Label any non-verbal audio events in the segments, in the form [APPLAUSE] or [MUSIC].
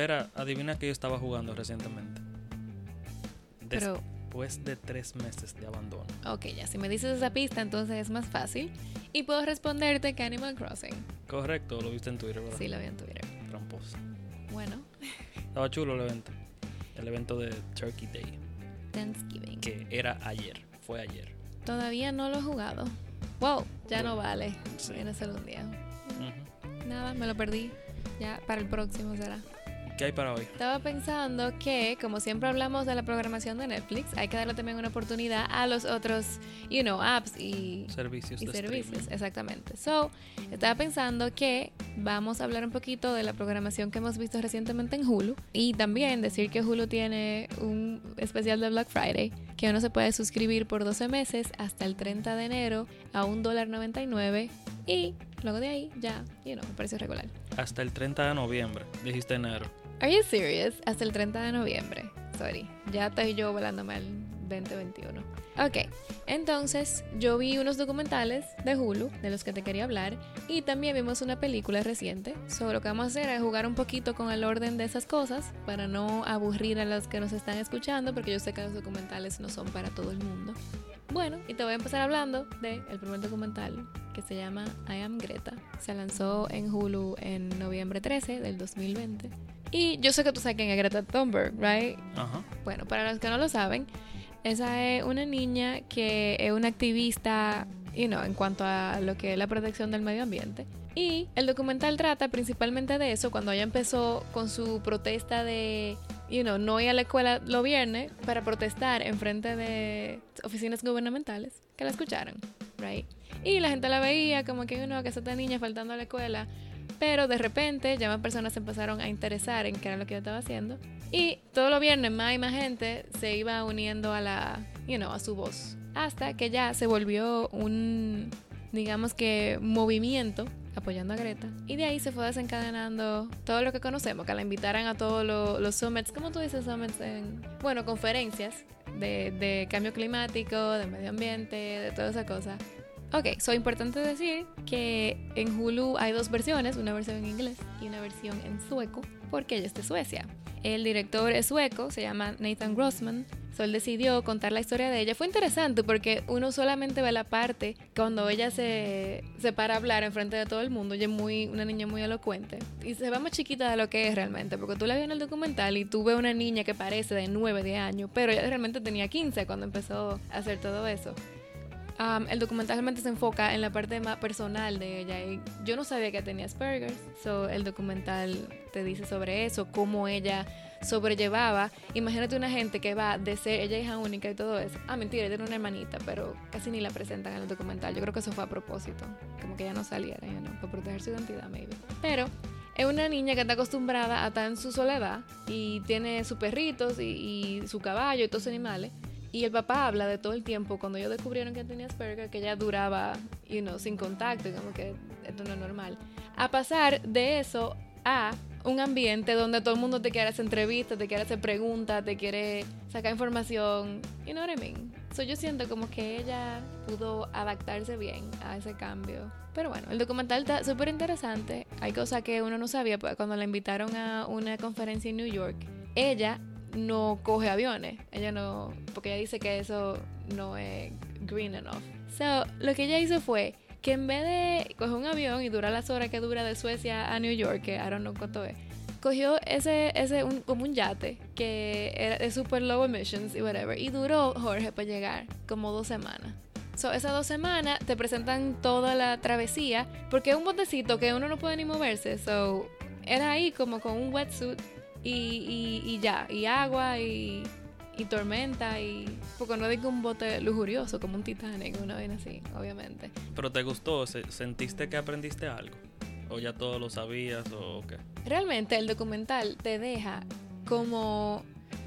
Vera, adivina que yo estaba jugando recientemente. Pero- Después de tres meses de abandono. Ok, ya, si me dices esa pista, entonces es más fácil. Y puedo responderte que Animal Crossing. Correcto, lo viste en Twitter, ¿verdad? Sí, lo vi en Twitter. Tramposo. Bueno, Estaba chulo el evento. El evento de Turkey Day, Thanksgiving. que era ayer. Fue ayer. Todavía no lo he jugado. Wow, ya no vale. Sí. Viene solo un día. Ujú. Nada, me lo perdí. Ya, para el próximo será. ¿Qué hay para hoy? Estaba pensando que, como siempre hablamos de la programación de Netflix, hay que darle también una oportunidad a los otros, you know, apps y, Servicios y de servicios. streaming. Exactamente. So, estaba pensando que vamos a hablar un poquito de la programación que hemos visto recientemente en Hulu y también decir que Hulu tiene un especial de Black Friday que uno se puede suscribir por 12 meses hasta el 30 de enero a $1.99 y luego de ahí ya, you know, precio regular. Hasta el 30 de noviembre, dijiste enero. Are you serious? Hasta el 30 de noviembre. Sorry, ya estoy yo volándome al 2021. Ok, entonces yo vi unos documentales de Hulu, de los que te quería hablar, y también vimos una película reciente. So, lo que vamos a hacer es jugar un poquito con el orden de esas cosas para no aburrir a los que nos están escuchando, porque yo sé que los documentales no son para todo el mundo. Bueno, y te voy a empezar hablando del primer documental que se llama I Am Greta. Se lanzó en Hulu en noviembre 13 del 2020. Y yo sé que tú sabes quién es Greta Thunberg, ¿right? Ajá. Bueno, para los que no lo saben, esa es una niña que es una activista, you know, en cuanto a lo que es la protección del medio ambiente. Y el documental trata principalmente de eso, cuando ella empezó con su protesta de, you know, no ir a la escuela los viernes para protestar en frente de oficinas gubernamentales, que la escucharon, right? Y la gente la veía como que, uno, que es esta niña faltando a la escuela. Pero de repente ya más personas se empezaron a interesar en qué era lo que yo estaba haciendo. Y todos los viernes más y más gente se iba uniendo a la, you know, a su voz. Hasta que ya se volvió un, digamos que, movimiento apoyando a Greta. Y de ahí se fue desencadenando todo lo que conocemos, que la invitaran a todos los, los summits, ¿cómo tú dices summits? En, bueno, conferencias de, de cambio climático, de medio ambiente, de toda esa cosa. Ok, so importante decir que en Hulu hay dos versiones, una versión en inglés y una versión en sueco, porque ella es de Suecia. El director es sueco, se llama Nathan Grossman. So él decidió contar la historia de ella. Fue interesante porque uno solamente ve la parte cuando ella se, se para a hablar en frente de todo el mundo. Ella es muy, una niña muy elocuente. Y se ve más chiquita de lo que es realmente, porque tú la ves en el documental y tú ves una niña que parece de 9, de años, pero ella realmente tenía 15 cuando empezó a hacer todo eso. Um, el documental realmente se enfoca en la parte más personal de ella. Y yo no sabía que tenía Asperger's. So, el documental te dice sobre eso, cómo ella sobrellevaba. Imagínate una gente que va de ser ella hija única y todo eso. Ah, mentira, tiene una hermanita, pero casi ni la presentan en el documental. Yo creo que eso fue a propósito. Como que ella no saliera, you know, para proteger su identidad, maybe. Pero es una niña que está acostumbrada a estar en su soledad y tiene sus perritos y, y su caballo y todos sus animales. Y el papá habla de todo el tiempo, cuando ellos descubrieron que tenía Asperger, que ella duraba, you know, sin contacto, como que esto no es normal. A pasar de eso a un ambiente donde todo el mundo te quiere hacer entrevistas, te quiere hacer preguntas, te quiere sacar información, you know what I mean? So yo siento como que ella pudo adaptarse bien a ese cambio. Pero bueno, el documental está súper interesante. Hay cosas que uno no sabía, pues cuando la invitaron a una conferencia en New York, ella no coge aviones. Ella no, porque ella dice que eso no es green enough. So, lo que ella hizo fue que en vez de coger un avión y durar las horas que dura de Suecia a New York, que I don't know cuánto es, cogió ese, ese un, como un yate que era de super low emissions y whatever, y duró Jorge para llegar como dos semanas. So, esas dos semanas te presentan toda la travesía, porque es un botecito que uno no puede ni moverse, so era ahí como con un wetsuit y, y, y ya, y agua y, y tormenta y... Porque no digo un bote lujurioso como un Titanic, una vaina así, obviamente. ¿Pero te gustó? ¿Se- ¿Sentiste que aprendiste algo? ¿O ya todo lo sabías o qué? Realmente el documental te deja como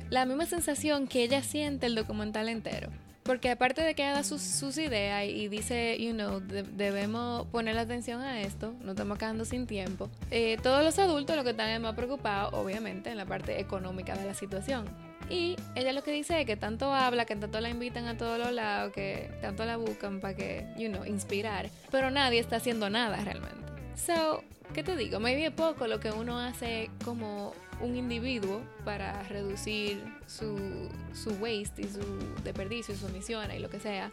la misma sensación que ella siente el documental entero. Porque aparte de que ella da sus, sus ideas y dice, you know, de- debemos poner atención a esto, no estamos quedando sin tiempo, eh, todos los adultos lo que están es más preocupados, obviamente, en la parte económica de la situación. Y ella lo que dice es que tanto habla, que tanto la invitan a todos los lados, que tanto la buscan para que, you know, inspirar, pero nadie está haciendo nada realmente. So, ¿qué te digo? Maybe poco lo que uno hace como un individuo para reducir su, su waste y su desperdicio y su emisiones y lo que sea.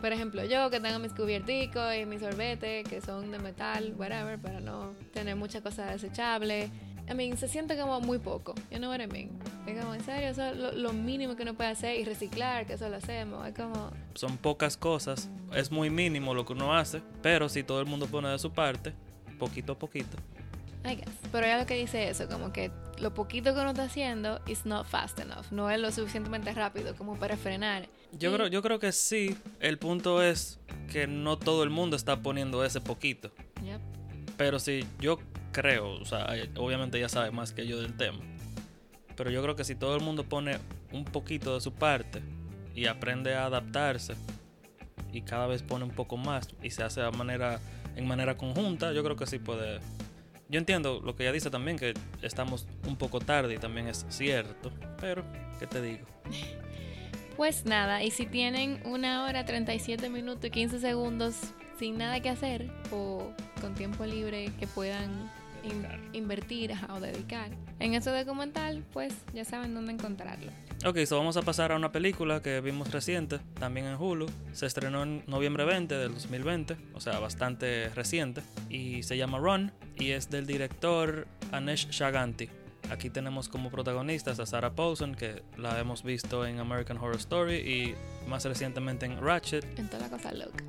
Por ejemplo, yo que tengo mis cubierticos y mis sorbetes que son de metal, whatever, para no tener muchas cosas desechables. I mean, se siente como muy poco. You know what I mean? Es como, en serio, eso es lo, lo mínimo que uno puede hacer y reciclar, que eso lo hacemos. Es como, Son pocas cosas, es muy mínimo lo que uno hace, pero si todo el mundo pone de su parte, poquito a poquito. I guess. Pero ya lo que dice eso, como que lo poquito que uno está haciendo is not fast enough. No es lo suficientemente rápido como para frenar. Yo Y- creo, yo creo que sí. El punto es que no todo el mundo está poniendo ese poquito. Yep. Pero sí, yo creo, o sea, eh, obviamente ya sabe más que yo del tema. Pero yo creo que si todo el mundo pone un poquito de su parte y aprende a adaptarse y cada vez pone un poco más y se hace de manera, en manera conjunta, yo creo que sí puede. Yo entiendo lo que ella dice también, que estamos un poco tarde y también es cierto. Pero, ¿qué te digo? [LAUGHS] Pues nada, y si tienen una hora, 37 minutos y 15 segundos sin nada que hacer o con tiempo libre que puedan in- invertir o dedicar en ese documental, pues ya saben dónde encontrarlo. Ok, so vamos a pasar a una película que vimos reciente, también en Hulu. Se estrenó en noviembre 20 del 2020, o sea, bastante reciente. Y se llama Run y es del director Anesh Shaganti. Aquí tenemos como protagonistas a Sarah Paulson, que la hemos visto en American Horror Story y más recientemente en Ratchet. En toda la cosa loca.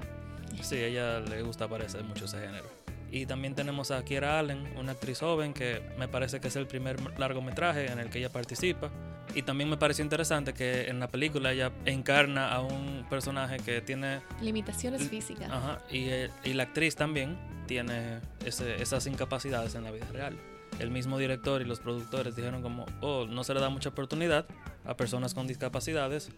Sí, a ella le gusta, parece mucho ese género. Y también tenemos a Kiera Allen, una actriz joven que me parece que es el primer largometraje en el que ella participa. Y también me pareció interesante que en la película ella encarna a un personaje que tiene... Limitaciones físicas. Ajá, y, eh, y la actriz también tiene ese- esas incapacidades en la vida real. El mismo director y los productores dijeron como, oh, no se le da mucha oportunidad a personas con discapacidades,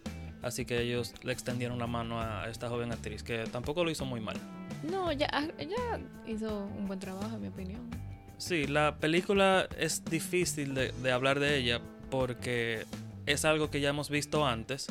así que ellos le extendieron la mano a esta joven actriz, que tampoco lo hizo muy mal. No, ya, ah, ella hizo un buen trabajo, en mi opinión. Sí, la película es difícil de, de hablar de ella porque es algo que ya hemos visto antes.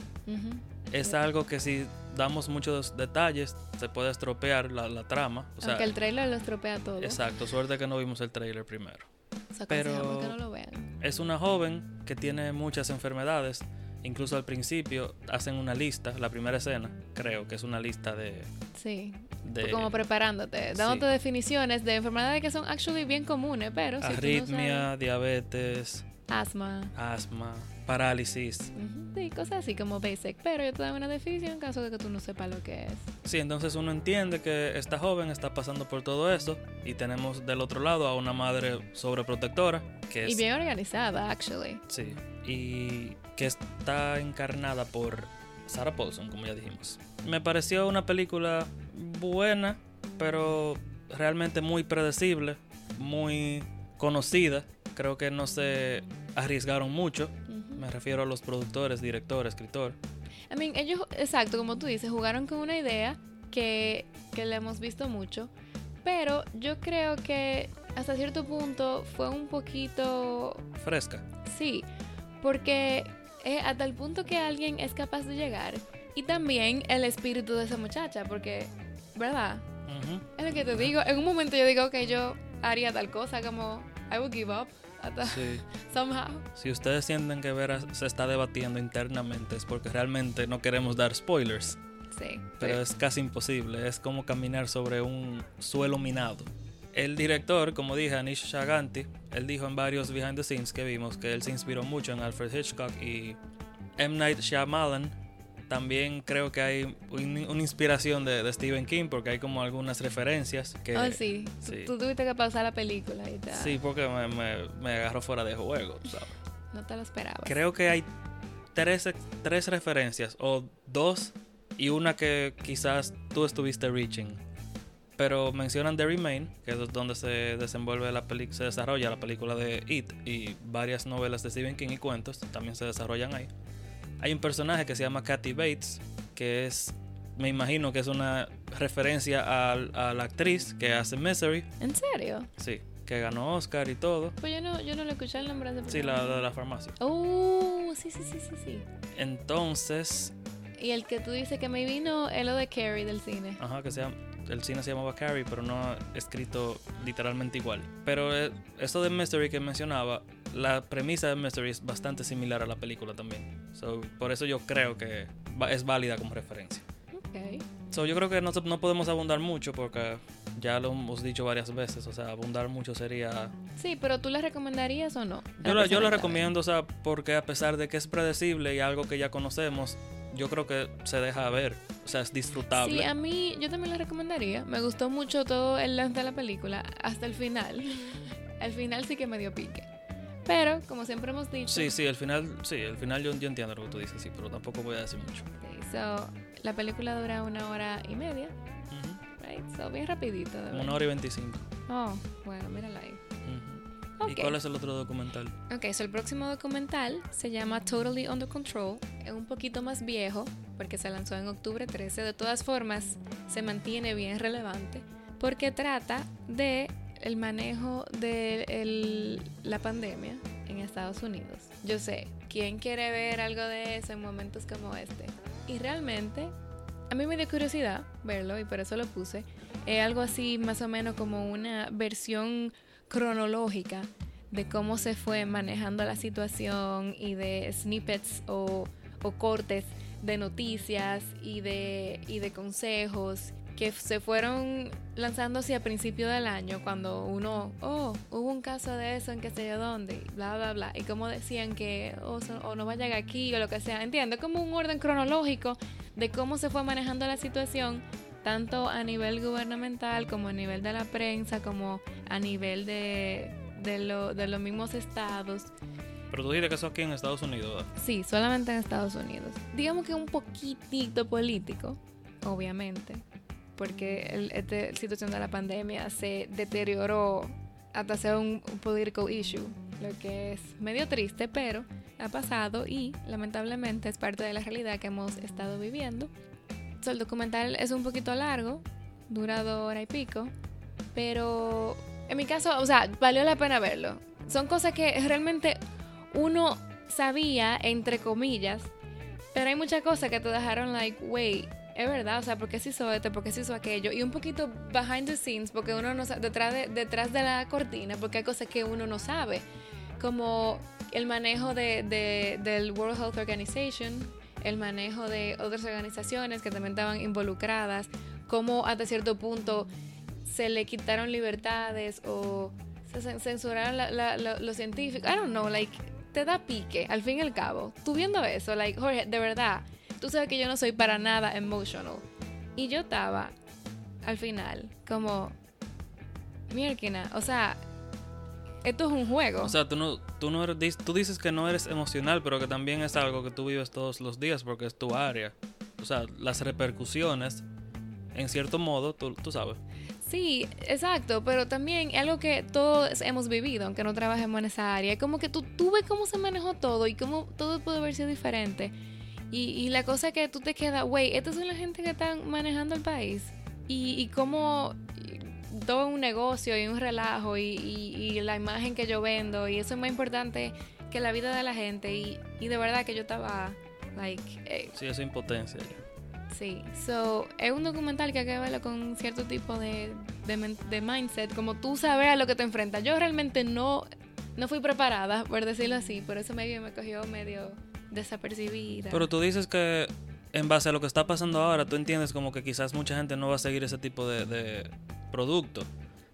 Es algo que si damos muchos detalles se puede estropear la, la trama. O sea, Aunque el trailer lo estropea todo. exacto, suerte que no vimos el trailer primero. O sea, pero- aconsejamos que no lo vean. Es una joven que tiene muchas enfermedades. Incluso al principio hacen una lista, la primera escena, creo que es una lista de... Sí. De como preparándote, dándote sí. definiciones de enfermedades que son actually bien comunes, pero si tú no arritmia, diabetes, sabes, asma, asma, parálisis. ujú, sí, cosas así como basic, pero yo te doy una definición en caso de que tú no sepas lo que es. Sí, entonces uno entiende que esta joven está pasando por todo eso y tenemos del otro lado a una madre sobreprotectora que es Y bien organizada, actually. sí y que está encarnada por Sarah Paulson, como ya dijimos. Me pareció una película buena, pero realmente muy predecible, muy conocida. Creo que no se arriesgaron mucho. Me refiero a los productores, director, escritor. I mean, ellos, exacto, como tú dices, jugaron con una idea que, que le hemos visto mucho, pero yo creo que hasta cierto punto fue un poquito Fresca. Sí, porque es hasta el punto que alguien es capaz de llegar. Y también el espíritu de esa muchacha, porque, ¿verdad? Ujú. Es lo que te digo. En un momento yo digo, ok, yo haría tal cosa, como, I would give up, Sí. [LAUGHS] somehow. Si ustedes sienten que Vera se está debatiendo internamente es porque realmente no queremos dar spoilers, Sí. pero es casi imposible, es como caminar sobre un suelo minado. El director, como dije, Anish Shaganti, él dijo en varios behind the scenes que vimos que él se inspiró mucho en Alfred Hitchcock y M. Night Shyamalan. También creo que hay un- una inspiración de, de Stephen King porque hay como algunas referencias que... oh, sí. Tú- sí. Tú, tuviste que pausar la película y te, Sí, porque me, me, me agarró fuera de juego, ¿sabes? no te lo esperabas. Creo que hay tres, tres referencias, o dos y una que quizás tú estuviste reaching. Pero mencionan The Remain, que es donde se desenvuelve la peli se desarrolla la película de It y varias novelas de Stephen King y cuentos también se desarrollan ahí. Hay un personaje que se llama Kathy Bates, que es, me imagino que es una referencia a, la actriz que hace Misery, ¿En serio? sí, que ganó Oscar y todo. Pues yo no, yo no le escuché el nombre de Sí, la de la farmacia. Oh, sí, sí, sí, sí, sí. Entonces, Y el que tú dices que me vino es lo de Carrie del cine. Ajá, que se llama. el cine se llamaba Carrie, pero no escrito literalmente igual. Pero eh, eso de Mystery que mencionaba, la premisa de Mystery es bastante similar a la película también. So, por eso yo creo que es válida como referencia. Ok. So, yo creo que no, no podemos abundar mucho porque ya lo hemos dicho varias veces. O sea, abundar mucho sería Sí, pero ¿tú la recomendarías o no? Yo, la, yo la recomiendo, o sea, porque a pesar de que es predecible y algo que ya conocemos, yo creo que se deja ver. O sea, es disfrutable. Sí, a mí yo también la recomendaría. Me gustó mucho todo el lance de la película hasta el final. [LAUGHS] Al final sí que me dio pique. Pero, como siempre hemos dicho, Sí, sí, el final, sí, el final yo, yo entiendo lo que tú dices, sí, pero tampoco voy a decir mucho. sí, so, la película dura una hora y media, Ujú. right? So, bien rapidito. de una hora y veinticinco. Oh, bueno, mírala ahí. Ujú. ¿Y Ok. cuál es el otro documental? Ok, so el próximo documental se llama Totally Under Control. Es un poquito más viejo porque se lanzó en octubre 13. De todas formas, se mantiene bien relevante porque trata de el manejo de la pandemia en Estados Unidos. Yo sé, ¿quién quiere ver algo de eso en momentos como este? Y realmente, a mí me dio curiosidad verlo y por eso lo puse. Es algo así más o menos como una versión cronológica de cómo se fue manejando la situación y de snippets o, cortes de noticias y de consejos que se fueron lanzándose a principio del año cuando uno, oh, hubo un caso de eso en que sé yo dónde, bla, bla, bla, y como decían que, oh, so- o no vayan aquí o lo que sea, entiendo, como un orden cronológico de cómo se fue manejando la situación tanto a nivel gubernamental como a nivel de la prensa, como a nivel de, de, lo- de los mismos estados. Pero tú dices que eso aquí en Estados Unidos. Sí, solamente en Estados Unidos. Digamos que un poquitito político, obviamente, porque esta situación de la pandemia se deterioró hasta ser un, un political issue, lo que es medio triste, pero ha pasado y lamentablemente es parte de la realidad que hemos estado viviendo. So, el documental es un poquito largo, dura dos horas y pico, pero en mi caso, o sea, valió la pena verlo. Son cosas que realmente uno sabía, entre comillas, pero hay muchas cosas que te dejaron like, wait, es verdad, o sea, ¿por qué se hizo esto? ¿Por qué se hizo aquello? Y un poquito behind the scenes, porque uno no sabe, detrás de, detrás de la cortina, porque hay cosas que uno no sabe, como el manejo de, de- del World Health Organization, el manejo de otras organizaciones que también estaban involucradas, cómo hasta cierto punto se le quitaron libertades o se cen- censuraron los científicos. I don't know, like, te da pique, al fin y al cabo. Tú viendo eso, like, Jorge, de verdad, tú sabes que yo no soy para nada emotional. Y yo estaba, al final, como, mierda, o sea, esto es un juego. O sea, tú no, tú no eres, tú dices que no eres emocional, pero que también es algo que tú vives todos los días porque es tu área. O sea, las repercusiones, en cierto modo, tú, tú sabes. Sí, exacto, pero también es algo que todos hemos vivido, aunque no trabajemos en esa área. Como que tú, tú ves cómo se manejó todo y cómo todo puede haber sido diferente. Y, y la cosa que tú te quedas, güey, estas son la gente que están manejando el país. Y, y cómo todo un negocio y un relajo y, y- y la imagen que yo vendo. Y eso es más importante que la vida de la gente. Y, y de verdad que yo estaba, like, eh, Sí, es impotencia. Sí, so, es un documental que hay que verlo con cierto tipo de, de, de mindset, como tú sabes a lo que te enfrentas. Yo realmente no, no fui preparada, por decirlo así, por eso medio me cogió medio desapercibida. Pero tú dices que en base a lo que está pasando ahora, tú entiendes como que quizás mucha gente no va a seguir ese tipo de, de producto.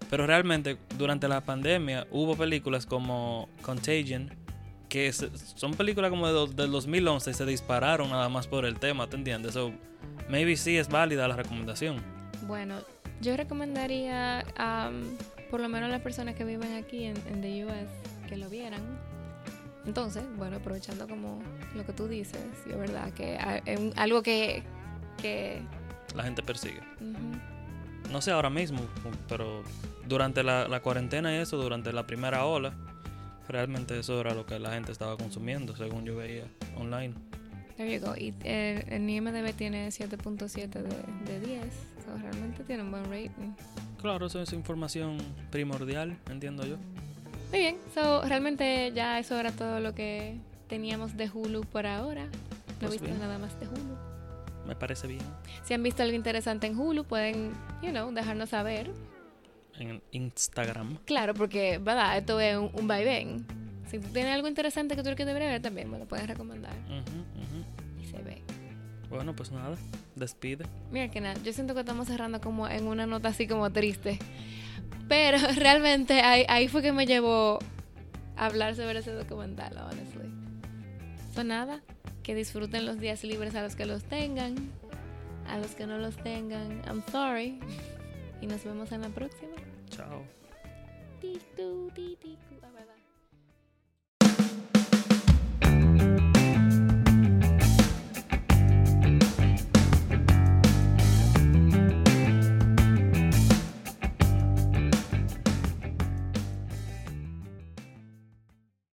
Pero realmente durante la pandemia hubo películas como Contagion, que se- son películas como de del 2011 y se dispararon nada más por el tema, ¿te entiendes? So, maybe sí es válida la recomendación. Bueno, yo recomendaría, um, por lo menos a las personas que viven aquí en, en the US, que lo vieran. Entonces, bueno, aprovechando como lo que tú dices, y es verdad que es algo que... que La gente persigue. ujú, No sé ahora mismo, pero durante la, la cuarentena y eso, durante la primera ola, realmente eso era lo que la gente estaba consumiendo, según yo veía online. There you go. Y eh, el IMDB tiene 7.7 de, de 10. So, realmente tiene un buen rating. Claro, eso es información primordial, entiendo yo. Muy bien. So, realmente ya eso era todo lo que teníamos de Hulu por ahora. No he Pues visto bien. nada más de Hulu. me parece bien. Si han visto algo interesante en Hulu, pueden, you know, dejarnos saber. En Instagram. Claro, porque, ¿verdad? Esto es un, un vaivén. Si tú tienes algo interesante que tú quieres ver, también me lo puedes recomendar. Ujú, ujú. Y se ve. Bueno, pues nada, despide. Mira que nada, yo siento que estamos cerrando como en una nota así como triste. Pero [LAUGHS] realmente ahí, ahí fue que me llevó a hablar sobre ese documental, honestly. So nada, que disfruten los días libres a los que los tengan. A los que no los tengan, I'm sorry. [LAUGHS] Y nos vemos en la próxima. Chao.